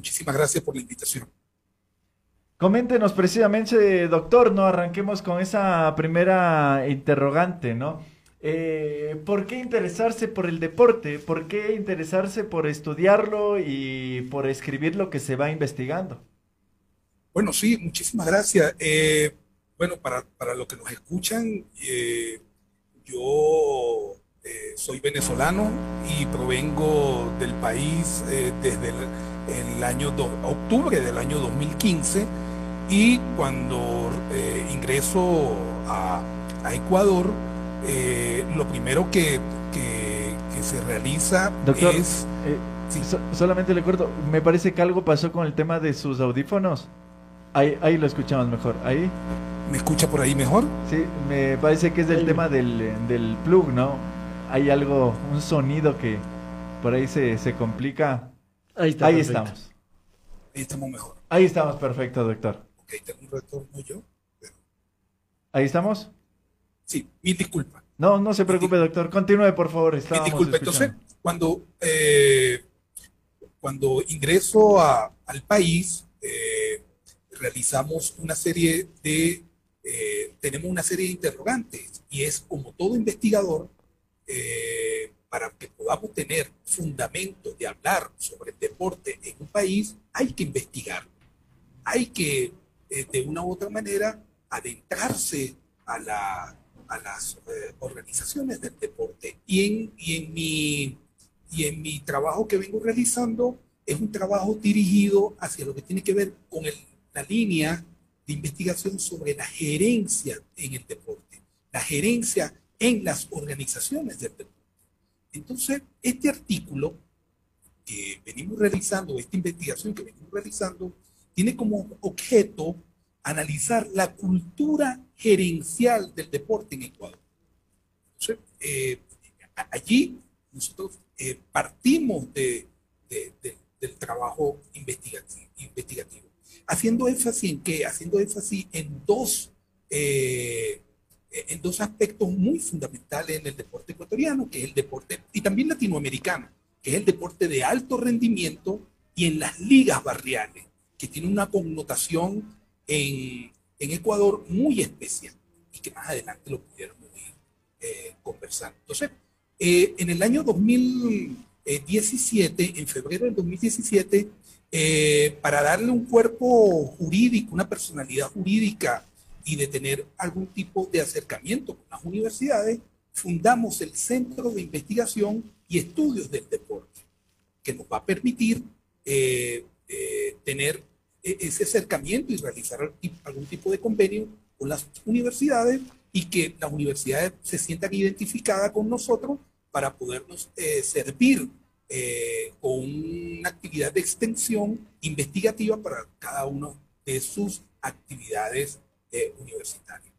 muchísimas gracias por la invitación. Coméntenos precisamente, doctor, ¿no? Arranquemos con esa primera interrogante, ¿no? Eh, ¿Por qué interesarse por el deporte? ¿Por qué interesarse por estudiarlo y por escribir lo que se va investigando? Bueno, sí, muchísimas gracias. Eh, bueno, para, para los que nos escuchan, eh, yo soy venezolano y provengo del país desde el, año octubre del año 2015 y cuando ingreso a, a Ecuador, eh, lo primero que, se realiza es... Eh, solamente le corto, me parece que algo pasó con el tema de sus audífonos. Ahí, ahí lo escuchamos mejor. Ahí. ¿Me escucha por ahí mejor? Sí, me parece que es del tema del, del, plug, ¿no? Hay algo, un sonido que por ahí se, se complica. Ahí, está, ahí estamos. Ahí estamos mejor. Ahí estamos, perfecto, doctor. Ok, tengo un retorno yo. Ahí estamos. Sí, mil disculpas. No, no se preocupe, doctor. Continúe, por favor. Mil disculpas. Entonces, cuando, eh, cuando ingreso al país, eh, realizamos una serie de, eh, tenemos una serie de interrogantes y es como todo investigador, para que podamos tener fundamentos de hablar sobre el deporte en un país, hay que investigar. Hay que, de una u otra manera, adentrarse a la a las eh, organizaciones del deporte. Y en, y, en mi, y en mi trabajo que vengo realizando es un trabajo dirigido hacia lo que tiene que ver con el, la línea de investigación sobre la gerencia en el deporte, la gerencia en las organizaciones del deporte. Entonces, este artículo que venimos realizando, esta investigación que venimos realizando, tiene como objeto analizar la cultura gerencial del deporte en Ecuador. Eh, allí nosotros eh, partimos de, del trabajo investigativo, haciendo énfasis en qué, haciendo énfasis en dos, eh, en dos aspectos muy fundamentales en el deporte ecuatoriano, que es el deporte, y también latinoamericano, que es el deporte de alto rendimiento y en las ligas barriales, que tiene una connotación en, Ecuador muy especial y que más adelante lo pudiéramos ir eh, conversando. Entonces, eh, en el año 2017, en febrero del 2017, eh, para darle un cuerpo jurídico, una personalidad jurídica y de tener algún tipo de acercamiento con las universidades, fundamos el Centro de Investigación y Estudios del Deporte, que nos va a permitir tener e-, ese acercamiento y realizar algún tipo de convenio con las universidades y que las universidades se sientan identificadas con nosotros para podernos eh, servir eh, con una actividad de extensión investigativa para cada una de sus actividades eh, universitarias.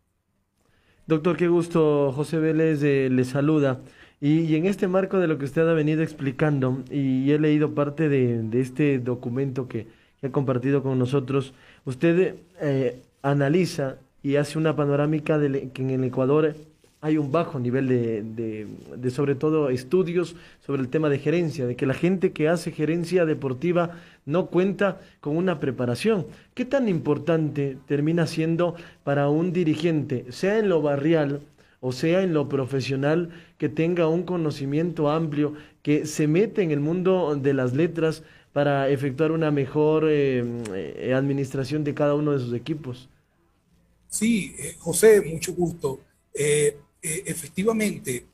Doctor, qué gusto. José Vélez le saluda. Y, en este marco de lo que usted ha venido explicando, y he leído parte de este documento que, que ha compartido con nosotros, usted eh, analiza y hace una panorámica de que en el Ecuador hay un bajo nivel de, de, sobre todo estudios sobre el tema de gerencia, de que la gente que hace gerencia deportiva no cuenta con una preparación. ¿Qué tan importante termina siendo para un dirigente, sea en lo barrial o sea en lo profesional, que tenga un conocimiento amplio, que se mete en el mundo de las letras, para efectuar una mejor eh, eh, administración de cada uno de sus equipos. Sí, eh, José, mucho gusto. Efectivamente,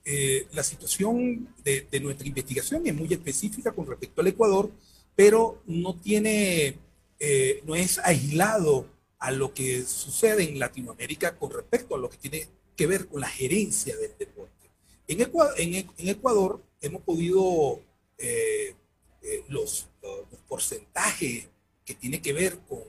la situación de, nuestra investigación es muy específica con respecto al Ecuador, pero no tiene, no es aislado a lo que sucede en Latinoamérica con respecto a lo que tiene que ver con la gerencia del deporte. En Ecuador, en, Ecuador hemos podido los los porcentajes que tiene que ver con,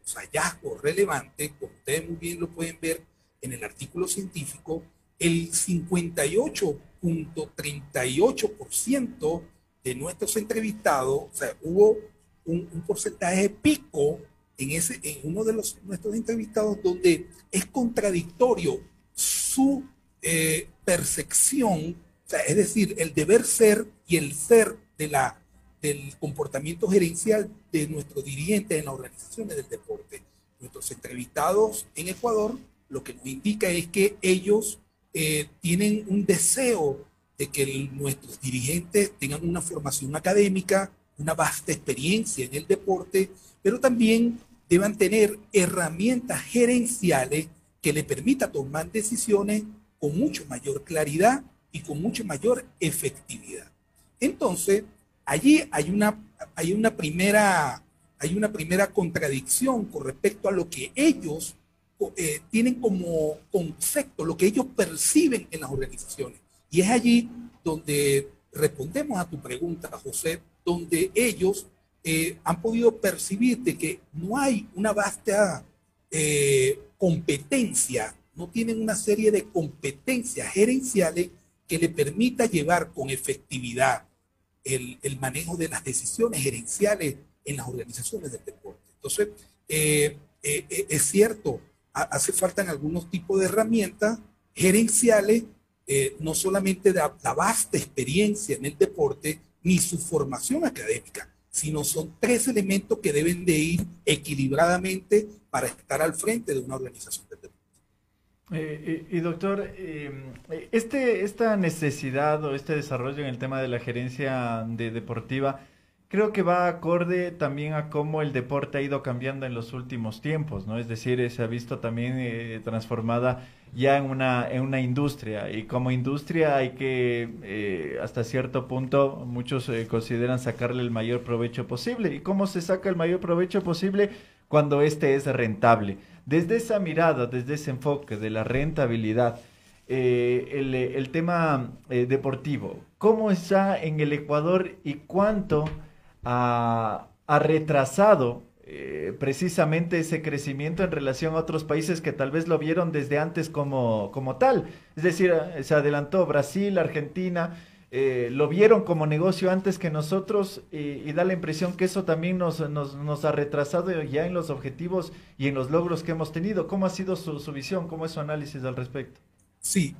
los hallazgos relevantes, como ustedes muy bien lo pueden ver en el artículo científico, el 58.38% de nuestros entrevistados, o sea, hubo un, porcentaje pico en, ese, en uno de los, nuestros entrevistados donde es contradictorio su eh, percepción, o sea, es decir, el deber ser y el ser de la del comportamiento gerencial de nuestros dirigentes en las organizaciones del deporte. Nuestros entrevistados en Ecuador lo que nos indica es que ellos eh, tienen un deseo de que nuestros dirigentes tengan una formación académica, una vasta experiencia en el deporte, pero también deban tener herramientas gerenciales que le permita tomar decisiones con mucho mayor claridad y con mucha mayor efectividad. Entonces, allí hay una, hay una, primera, hay una primera contradicción con respecto a lo que ellos eh, tienen como concepto, lo que ellos perciben en las organizaciones. Y es allí donde respondemos a tu pregunta, José, donde ellos eh, han podido percibir de que no hay una vasta eh, competencia, no tienen una serie de competencias gerenciales que le permita llevar con efectividad el, manejo de las decisiones gerenciales en las organizaciones del deporte. Entonces, eh, es cierto, hace falta algunos tipos de herramientas gerenciales, no solamente de la vasta experiencia en el deporte, ni su formación académica, sino son tres elementos que deben de ir equilibradamente para estar al frente de una organización de deporte. Eh, y, doctor, este, esta necesidad o este desarrollo en el tema de la gerencia de deportiva, creo que va acorde también a cómo el deporte ha ido cambiando en los últimos tiempos, ¿no? Es decir, se ha visto también eh, transformada ya en una, en una industria. Y como industria hay que, eh, hasta cierto punto, muchos eh, consideran sacarle el mayor provecho posible. ¿Y cómo se saca el mayor provecho posible? Cuando este es rentable. Desde esa mirada, desde ese enfoque de la rentabilidad, eh, el, tema deportivo, ¿cómo está en el Ecuador y cuánto ha, retrasado eh, precisamente ese crecimiento en relación a otros países que tal vez lo vieron desde antes como, como tal. Es decir, eh, se adelantó Brasil, Argentina, eh, lo vieron como negocio antes que nosotros y, da la impresión que eso también nos, nos, ha retrasado ya en los objetivos y en los logros que hemos tenido. ¿Cómo ha sido su, su visión? ¿Cómo es su análisis al respecto? Sí,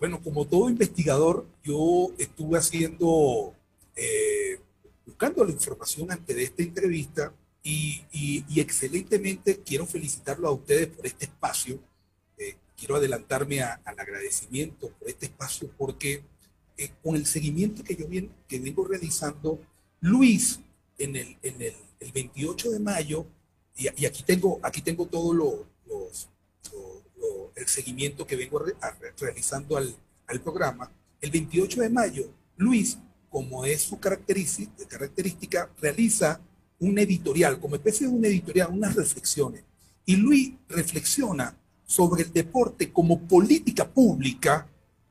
bueno, como todo investigador, yo estuve haciendo, buscando la información antes de esta entrevista y, excelentemente quiero felicitarlo a ustedes por este espacio. Eh, quiero adelantarme al agradecimiento por este espacio porque eh, con el seguimiento que yo bien, que vengo realizando, Luis, en el, en el, el 28 de mayo, y, aquí tengo, aquí tengo todo lo, los, el seguimiento que vengo realizando al, al programa, el 28 de mayo, Luis, como es su característica, realiza un editorial, como especie de un editorial, unas reflexiones. Y Luis reflexiona sobre el deporte como política pública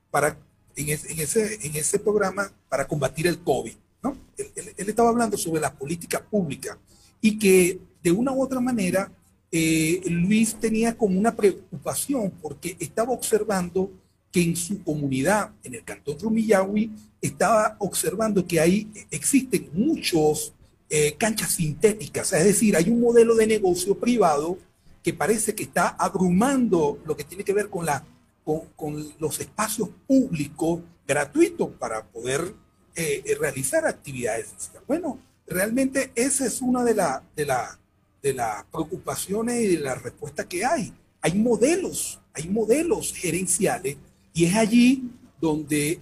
para, en, ese, en ese programa para combatir el COVID. ¿no? Él, estaba hablando sobre la política pública y que de una u otra manera eh, Luis tenía como una preocupación porque estaba observando que en su comunidad, en el cantón Rumillahui, estaba observando que ahí existen muchos eh, canchas sintéticas, es decir, hay un modelo de negocio privado que parece que está abrumando lo que tiene que ver con, la, con, los espacios públicos gratuitos para poder eh, eh, realizar actividades Bueno, realmente esa es una de, la, de, la, de las preocupaciones y de las respuestas que hay. Hay modelos, hay modelos gerenciales y es allí donde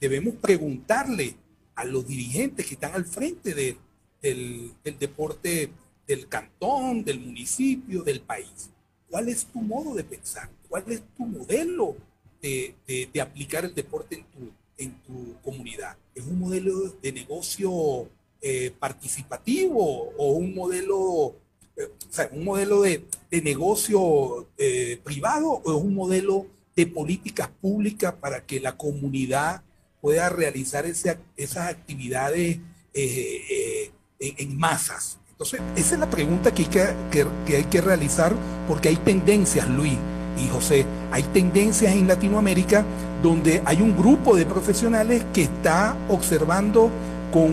debemos preguntarle a los dirigentes que están al frente del, deporte del cantón, del municipio, del país. ¿Cuál es tu modo de pensar? ¿Cuál es tu modelo de, aplicar el deporte en tu, en tu comunidad? ¿Es un modelo de negocio eh, participativo o un modelo, eh, o sea, un modelo de, negocio eh, privado o es un modelo de políticas públicas para que la comunidad pueda realizar esas actividades eh, eh, en, masas. Entonces, esa es la pregunta que hay que, que hay que realizar porque hay tendencias, Luis y José, hay tendencias en Latinoamérica donde hay un grupo de profesionales que está observando con,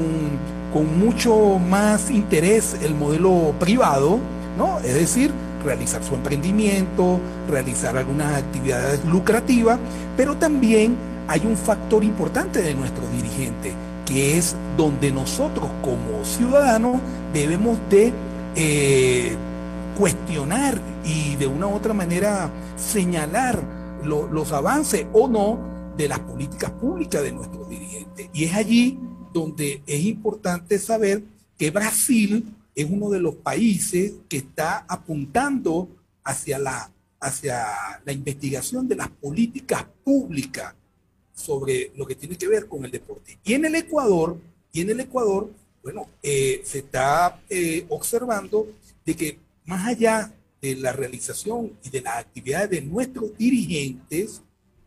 con mucho más interés el modelo privado, ¿no? Es decir, realizar su emprendimiento, realizar algunas actividades lucrativas, pero también hay un factor importante de nuestros dirigentes que es donde nosotros como ciudadanos debemos de eh, cuestionar y de una u otra manera señalar los avances o no de las políticas públicas de nuestros dirigentes. Y es allí donde es importante saber que Brasil es uno de los países que está apuntando hacia la, hacia la investigación de las políticas públicas sobre lo que tiene que ver con el deporte. Y en el Ecuador, y en el Ecuador, bueno, eh, se está eh, observando de que más allá de la realización y de las actividades de nuestros dirigentes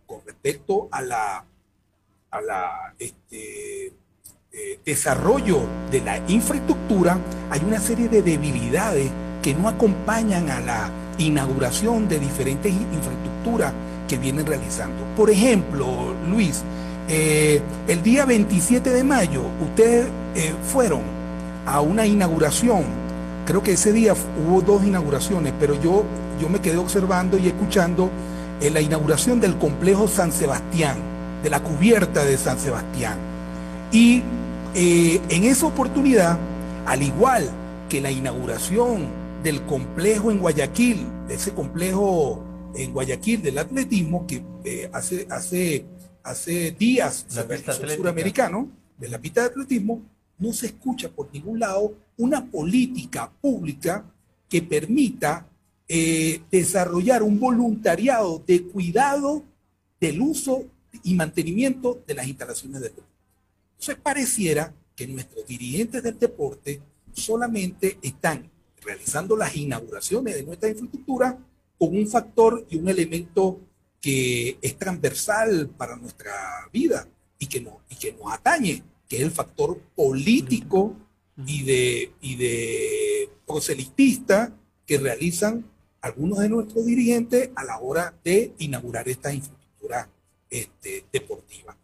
con respecto a la, a la este, eh, desarrollo de la infraestructura, hay una serie de debilidades que no acompañan a la inauguración de diferentes infraestructuras que vienen realizando. Por ejemplo, Luis, eh, el día 27 de mayo ustedes eh, fueron a una inauguración, creo que ese día hubo dos inauguraciones, pero yo, yo me quedé observando y escuchando eh, la inauguración del complejo San Sebastián, de la cubierta de San Sebastián. Y en esa oportunidad, al igual que la inauguración del complejo en Guayaquil, de ese complejo en Guayaquil del atletismo que eh, hace, hace, hace días la pista suramericano de la pista de atletismo, no se escucha por ningún lado una política pública que permita eh, desarrollar un voluntariado de cuidado del uso y mantenimiento de las instalaciones deporte. Entonces pareciera que nuestros dirigentes del deporte solamente están realizando las inauguraciones de nuestra infraestructura con un factor y un elemento que es transversal para nuestra vida y que, no, y que nos atañe, que es el factor político y de, y de proselitista que realizan algunos de nuestros dirigentes a la hora de inaugurar esta infraestructura este, deportiva.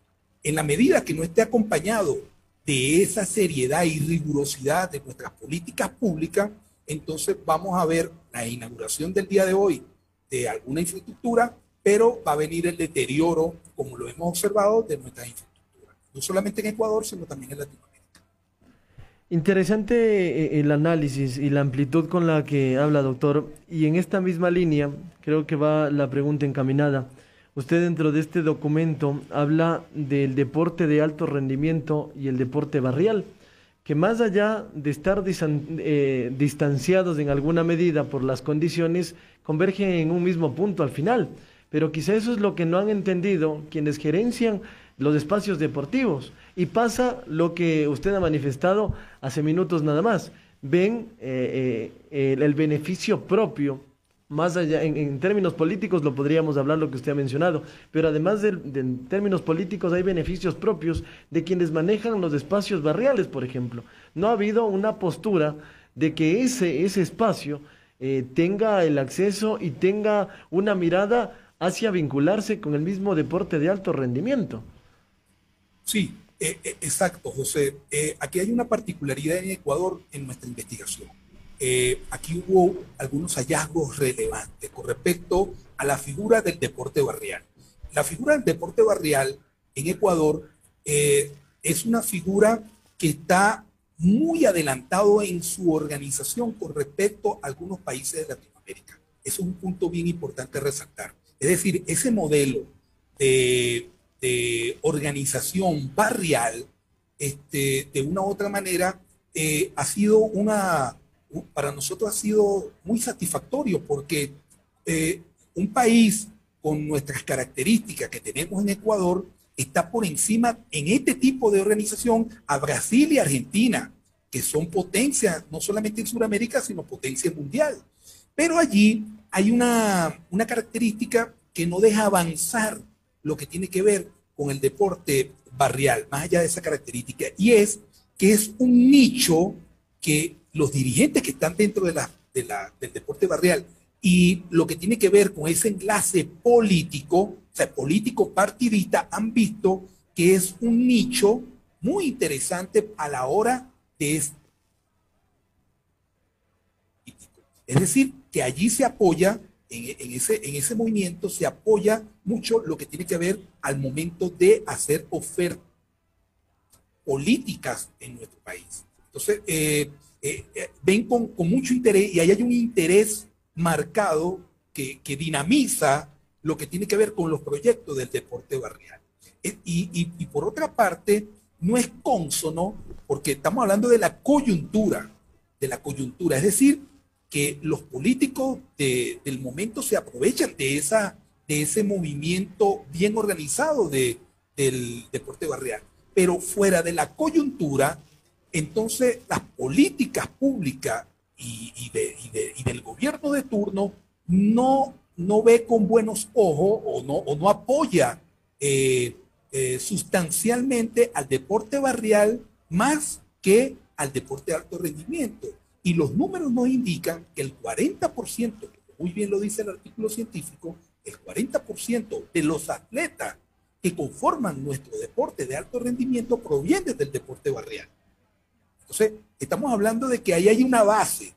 En la medida que no esté acompañado de esa seriedad y rigurosidad de nuestras políticas públicas, entonces vamos a ver la inauguración del día de hoy de alguna infraestructura, pero va a venir el deterioro, como lo hemos observado, de nuestras infraestructuras, no solamente en Ecuador, sino también en Latinoamérica. Interesante eh, el análisis y la amplitud con la que habla, doctor. Y en esta misma línea, creo que va la pregunta encaminada. Usted dentro de este documento habla del deporte de alto rendimiento y el deporte barrial que más allá de estar eh, distanciados en alguna medida por las condiciones, convergen en un mismo punto al final. Pero quizá eso es lo que no han entendido quienes gerencian los espacios deportivos. Y pasa lo que usted ha manifestado hace minutos nada más. Ven eh, eh, el beneficio propio más allá, en, términos políticos lo podríamos hablar lo que usted ha mencionado, pero además de, en términos políticos hay beneficios propios de quienes manejan los espacios barriales, por ejemplo. No ha habido una postura de que ese, ese espacio eh, tenga el acceso y tenga una mirada hacia vincularse con el mismo deporte de alto rendimiento. Sí, eh, eh, exacto, José. aquí hay una particularidad en Ecuador en nuestra investigación eh, aquí hubo algunos hallazgos relevantes con respecto a la figura del deporte barrial. La figura del deporte barrial en Ecuador eh, es una figura que está muy adelantado en su organización con respecto a algunos países de Latinoamérica. Eso es un punto bien importante resaltar. Es decir, ese modelo de, organización barrial, este, de una u otra manera, eh, ha sido una, para nosotros ha sido muy satisfactorio porque eh, un país con nuestras características que tenemos en Ecuador está por encima en este tipo de organización a Brasil y Argentina, que son potencias no solamente en Sudamérica, sino potencia mundial. Pero allí hay una, una característica que no deja avanzar lo que tiene que ver con el deporte barrial, más allá de esa característica, y es que es un nicho que los dirigentes que están dentro de la, del deporte barrial y lo que tiene que ver con ese enlace político, o sea, político partidista, han visto que es un nicho muy interesante a la hora de este Es decir, que allí se apoya, en, ese, en ese movimiento se apoya mucho lo que tiene que ver al momento de hacer oferta. políticas en nuestro país. Entonces, eh, eh, eh, ven con, con, mucho interés y ahí hay un interés marcado que, que, dinamiza lo que tiene que ver con los proyectos del deporte barrial. Y, y, y por otra parte, no es consono porque estamos hablando de la coyuntura, de la coyuntura, es decir, que los políticos de, del momento se aprovechan de, esa, de ese movimiento bien organizado de, del deporte barrial. Pero fuera de la coyuntura, entonces las políticas públicas y, y, de, y del gobierno de turno no, no ve con buenos ojos o no, o no apoya eh, eh, sustancialmente al deporte barrial más que al deporte de alto rendimiento. Y los números nos indican que el 40%, muy bien lo dice el artículo científico, el 40% de los atletas que conforman nuestro deporte de alto rendimiento provienen del deporte barrial. Entonces, estamos hablando de que ahí hay una base,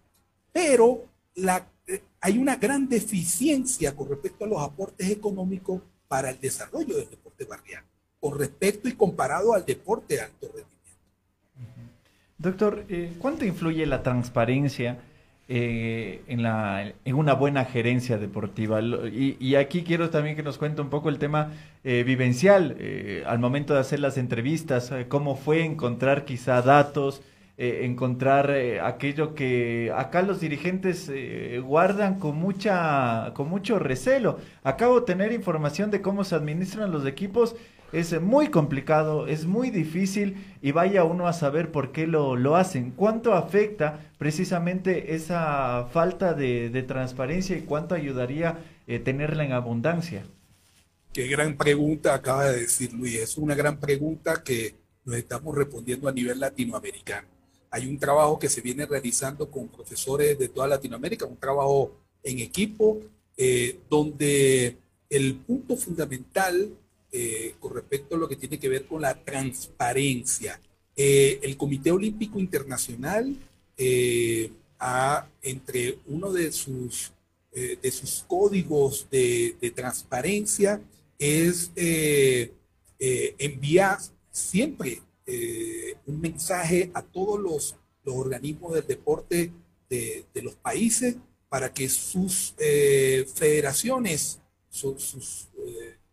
pero la, eh, hay una gran deficiencia con respecto a los aportes económicos para el desarrollo del deporte barrial, con respecto y comparado al deporte de alto rendimiento. Doctor, eh, ¿cuánto influye la transparencia eh, en, la, en una buena gerencia deportiva? Y, y, aquí quiero también que nos cuente un poco el tema vivencial, al momento de hacer las entrevistas, cómo fue encontrar quizá datos, eh, encontrar aquello que acá los dirigentes guardan con, mucha, con mucho recelo. Acabo de tener información de cómo se administran los equipos es muy complicado, es muy difícil y vaya uno a saber por qué lo, lo hacen. ¿Cuánto afecta precisamente esa falta de, de transparencia y cuánto ayudaría eh, tenerla en abundancia? Qué gran pregunta acaba de decir Luis. Es una gran pregunta que nos estamos respondiendo a nivel latinoamericano. Hay un trabajo que se viene realizando con profesores de toda Latinoamérica, un trabajo en equipo, eh, donde el punto fundamental eh, con respecto a lo que tiene que ver con la transparencia. Eh, el Comité Olímpico Internacional ha, entre uno de sus, de sus códigos de, de transparencia es enviar siempre un mensaje a todos los, organismos del deporte de, los países para que sus federaciones, sus, sus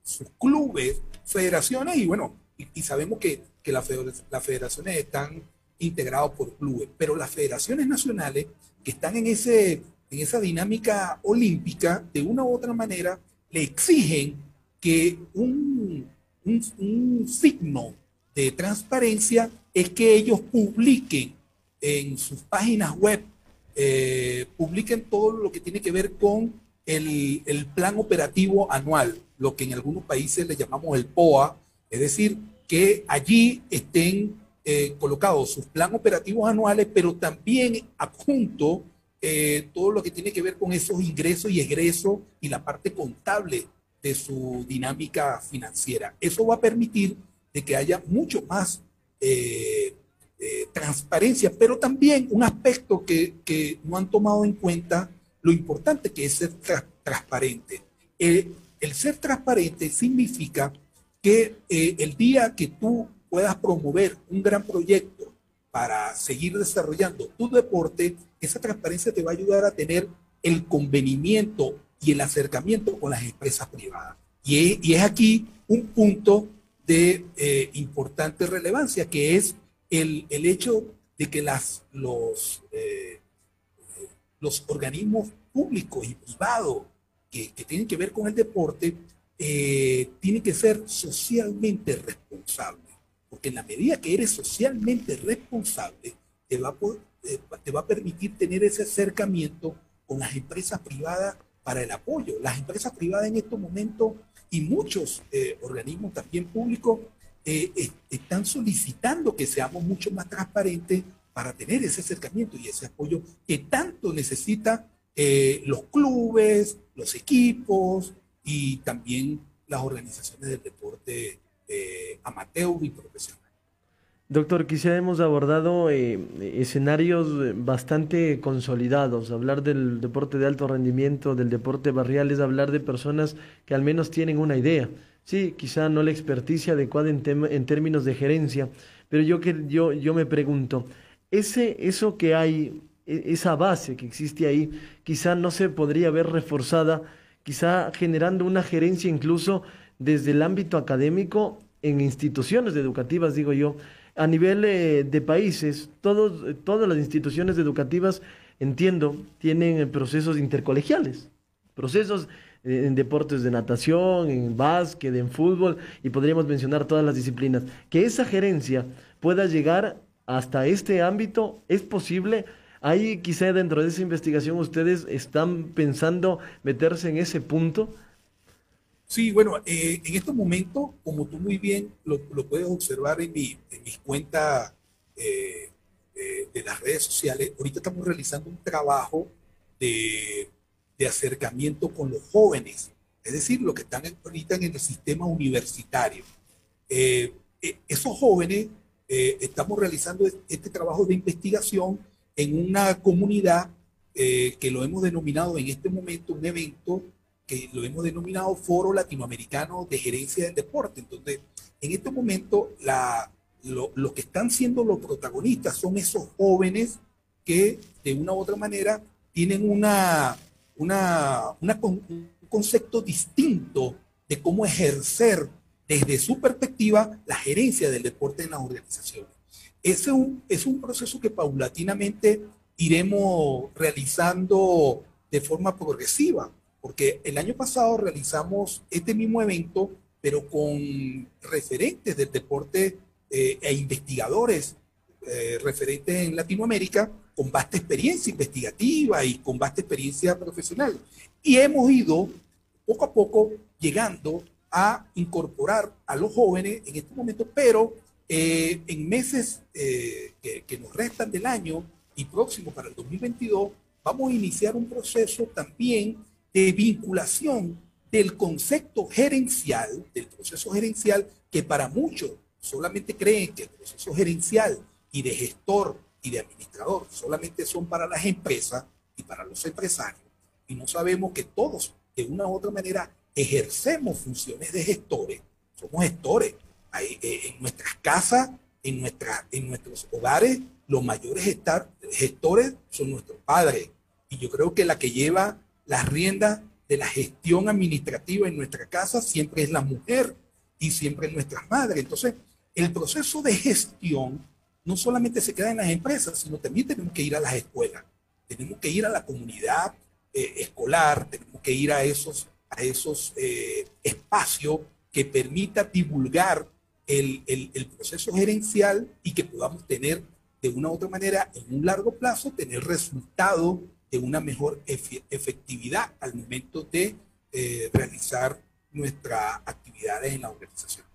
sus clubes, federaciones, y bueno, y, sabemos que, que las federaciones están integrados por clubes, pero las federaciones nacionales que están en, ese, en esa dinámica olímpica, de una u otra manera, le exigen que un, un signo de transparencia es que ellos publiquen en sus páginas web, eh, publiquen todo lo que tiene que ver con el, plan operativo anual, lo que en algunos países le llamamos el POA, es decir, que allí estén eh, colocados sus planes operativos anuales, pero también adjunto eh, todo lo que tiene que ver con esos ingresos y egresos y la parte contable de su dinámica financiera. Eso va a permitir de que haya mucho más eh, eh, transparencia, pero también un aspecto que, que, no han tomado en cuenta, lo importante que es ser tra transparente. Eh, el ser transparente significa que eh, el día que tú puedas promover un gran proyecto para seguir desarrollando tu deporte, esa transparencia te va a ayudar a tener el convenimiento y el acercamiento con las empresas privadas. Y es, y es aquí un punto de eh, importante relevancia, que es el, el, hecho de que las, los, eh, los organismos públicos y privados que, que tienen que ver con el deporte, eh, tiene que ser socialmente responsable. Porque en la medida que eres socialmente responsable, te va a, poder, eh, te va a permitir tener ese acercamiento con las empresas privadas para el apoyo. Las empresas privadas en estos momentos y muchos eh, organismos también públicos eh, están solicitando que seamos mucho más transparentes para tener ese acercamiento y ese apoyo que tanto necesita eh, los clubes, los equipos y también las organizaciones del deporte amateur y profesional. Doctor, quizá hemos abordado eh, escenarios bastante consolidados. Hablar del deporte de alto rendimiento, del deporte barrial, es hablar de personas que al menos tienen una idea. Sí, quizá no la experticia adecuada en, en términos de gerencia, pero yo, que, yo, yo me pregunto, ese, eso que hay, e, esa base que existe ahí, quizá no se podría ver reforzada, quizá generando una gerencia incluso desde el ámbito académico en instituciones educativas, digo yo, a nivel eh, de países, todos, todas las instituciones educativas, entiendo, tienen procesos intercolegiales, procesos en deportes de natación, en básquet, en fútbol, y podríamos mencionar todas las disciplinas. Que esa gerencia pueda llegar hasta este ámbito, ¿es posible? Ahí quizá dentro de esa investigación ustedes están pensando meterse en ese punto. Sí, bueno, eh, en estos momentos, como tú muy bien lo, puedes observar en, mi, en mis cuentas eh, eh, de las redes sociales, ahorita estamos realizando un trabajo de de acercamiento con los jóvenes, es decir, los que están ahorita en el sistema universitario. Eh, eh, esos jóvenes, eh, estamos realizando este trabajo de investigación en una comunidad que lo hemos denominado en este momento un evento que lo hemos denominado Foro Latinoamericano de Gerencia del Deporte. Entonces, en este momento, la, lo que están siendo los protagonistas son esos jóvenes que de una u otra manera tienen una, una, un concepto distinto de cómo ejercer desde su perspectiva la gerencia del deporte en las organizaciones. Ese es un, es un proceso que paulatinamente iremos realizando de forma progresiva, porque el año pasado realizamos este mismo evento, pero con referentes del deporte eh, e investigadores eh, referentes en Latinoamérica con vasta experiencia investigativa y con vasta experiencia profesional. Y hemos ido poco a poco llegando a incorporar a los jóvenes en este momento, pero eh, en meses eh, que, que, nos restan del año y próximo para el 2022, vamos a iniciar un proceso también de vinculación del concepto gerencial, del proceso gerencial, que para muchos solamente creen que el proceso gerencial y de gestor y de administrador solamente son para las empresas y para los empresarios. Y no sabemos que todos, de una u otra manera, ejercemos funciones de gestores. Somos gestores. Eh, en nuestras casas, en, nuestra, en nuestros hogares, los mayores gestores son nuestros padres. Y yo creo que la que lleva las riendas de la gestión administrativa en nuestra casa siempre es la mujer y siempre es nuestra madre. Entonces, el proceso de gestión no solamente se queda en las empresas, sino también tenemos que ir a las escuelas, tenemos que ir a la comunidad eh, escolar, tenemos que ir a esos, a esos eh, espacios que permita divulgar el, proceso gerencial y que podamos tener de una u otra manera en un largo plazo tener resultado de una mejor efectividad al momento de eh, realizar nuestras actividades en la organización.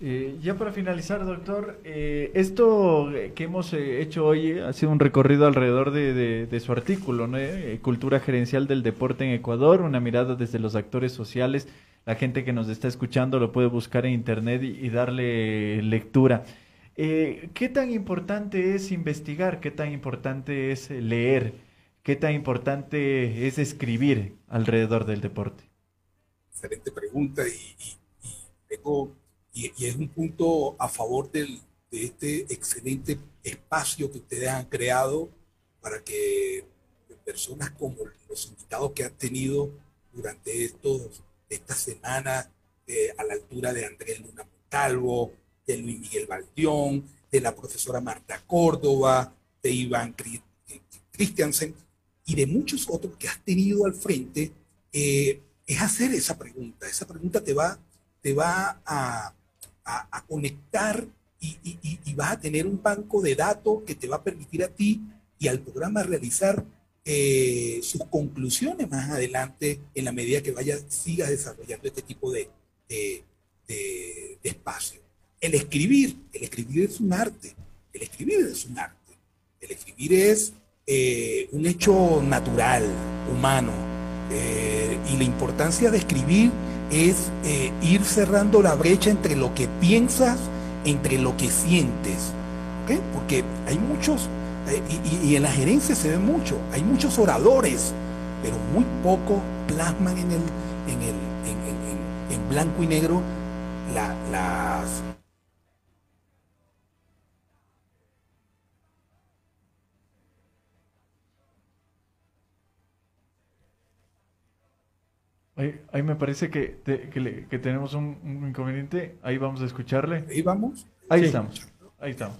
Eh, ya para finalizar, doctor, eh, esto que hemos hecho hoy ha sido un recorrido alrededor de, su artículo, ¿no? Cultura gerencial del deporte en Ecuador, una mirada desde los actores sociales. La gente que nos está escuchando lo puede buscar en internet y, darle lectura. ¿Qué tan importante es investigar? ¿Qué tan importante es leer? ¿Qué tan importante es escribir alrededor del deporte? Excelente pregunta y, es un punto a favor de este excelente espacio que ustedes han creado para que personas como los invitados que han tenido durante estos, estas semanas, eh, a la altura de Andrés Luna Montalvo, de Luis Miguel Valdión, de la profesora Marta Córdoba, de Iván Christiansen y de muchos otros que has tenido al frente, eh, es hacer esa pregunta. Esa pregunta te va, te va a, a, conectar y, y, vas a tener un banco de datos que te va a permitir a ti y al programa realizar eh, sus conclusiones más adelante en la medida que vaya, sigas desarrollando este tipo de, de, espacio. El escribir, el escribir es un arte, el escribir es un arte, el escribir es eh, un hecho natural, humano, eh, y la importancia de escribir es eh, ir cerrando la brecha entre lo que piensas, entre lo que sientes. Porque hay muchos, y, en la gerencia se ve mucho, hay muchos oradores, pero muy poco plasman en, el, en, el, en, blanco y negro las, Ahí, me parece que, que, tenemos un, inconveniente. Ahí vamos a escucharle. Ahí vamos. Ahí estamos. Ahí estamos.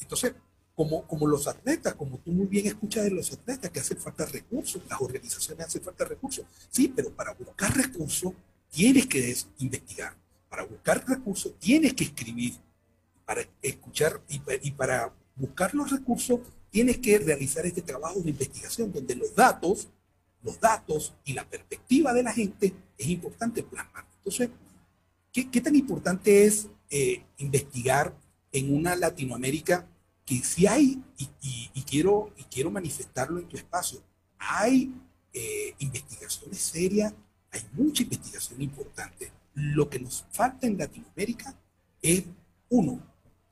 Entonces, como, como los atletas, como tú muy bien escuchas de los atletas, que hacen falta recursos, las organizaciones hacen falta recursos. Sí, pero para buscar recursos tienes que investigar. Para buscar recursos tienes que escribir. Para escuchar y, y para buscar los recursos tienes que realizar este trabajo de investigación donde los datos los datos y la perspectiva de la gente es importante plasmar. Entonces, ¿qué, tan importante es eh, investigar en una Latinoamérica que si hay, y, quiero, y quiero manifestarlo en tu espacio, hay eh, investigaciones serias, hay mucha investigación importante. Lo que nos falta en Latinoamérica es, uno,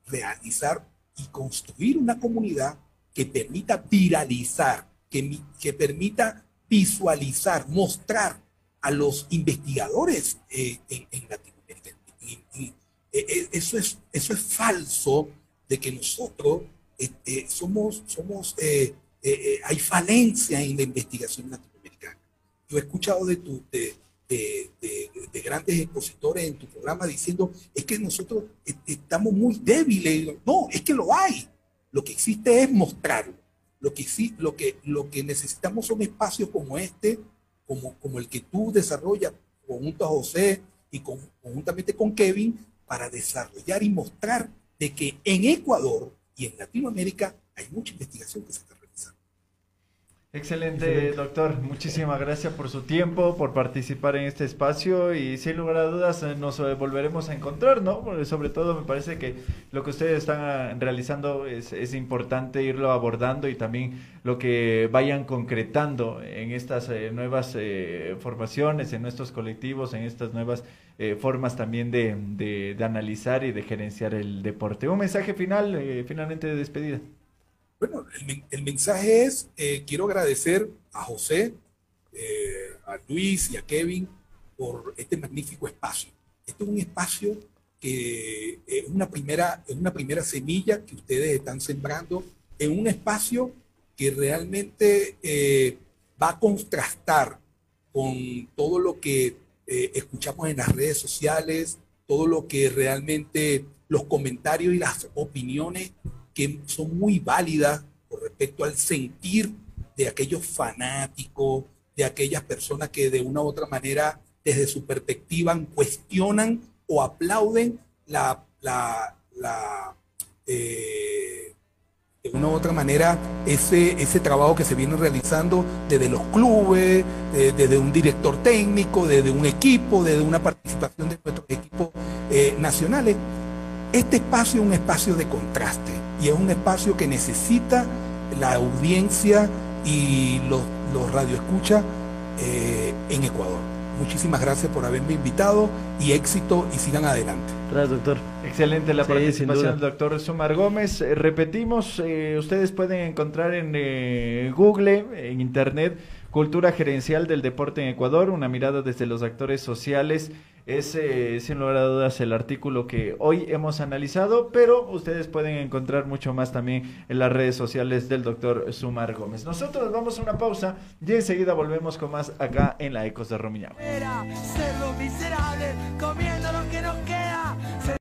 realizar y construir una comunidad que permita viralizar, que, que permita visualizar, mostrar a los investigadores eh, en, Latinoamérica. Eh, eh, eso, es, eso es falso de que nosotros somos, somos hay falencia en la investigación latinoamericana. Yo he escuchado de, tu, de, grandes expositores en tu programa diciendo, es que nosotros estamos muy débiles. No, es que lo hay. Lo que existe es mostrarlo. Lo que, sí, lo que, lo que necesitamos son espacios como este, como, como el que tú desarrollas junto a José y conjuntamente con Kevin, para desarrollar y mostrar de que en Ecuador y en Latinoamérica hay mucha investigación que se está Excelente, doctor. Muchísimas gracias por su tiempo, por participar en este espacio y sin lugar a dudas eh, nos eh, volveremos a encontrar, ¿no? sobre todo me parece que lo que ustedes están ah, realizando es, es importante irlo abordando y también lo que vayan concretando en estas eh, nuevas formaciones, en nuestros colectivos, en estas nuevas formas también de, de, de, analizar y de gerenciar el deporte. Un mensaje final, finalmente de despedida. Bueno, el, mensaje es, eh, quiero agradecer a José, eh, a Luis y a Kevin por este magnífico espacio. Este es un espacio que es una primera, es una primera semilla que ustedes están sembrando en un espacio que realmente eh, va a contrastar con todo lo que escuchamos en las redes sociales, todo lo que realmente los comentarios y las opiniones que son muy válidas con respecto al sentir de aquellos fanáticos, de aquellas personas que de una u otra manera, desde su perspectiva, cuestionan o aplauden la, la, la eh, de una u otra manera ese, ese trabajo que se viene realizando desde los clubes, desde un director técnico, desde un equipo, desde una participación de nuestros equipos eh, nacionales. Este espacio es un espacio de contraste y es un espacio que necesita la audiencia y los, los radioescuchas eh, en Ecuador. Muchísimas gracias por haberme invitado y éxito y sigan adelante. Gracias, doctor. Excelente la participación del doctor Sumar Gómez. Eh, repetimos, eh, ustedes pueden encontrar en Google, en Internet, Cultura Gerencial del Deporte en Ecuador, una mirada desde los actores sociales. Es, sin lugar a dudas, el artículo que hoy hemos analizado, pero ustedes pueden encontrar mucho más también en las redes sociales del doctor Sumar Gómez. Nosotros vamos a una pausa y enseguida volvemos con más acá en la Ecos de Romiñao.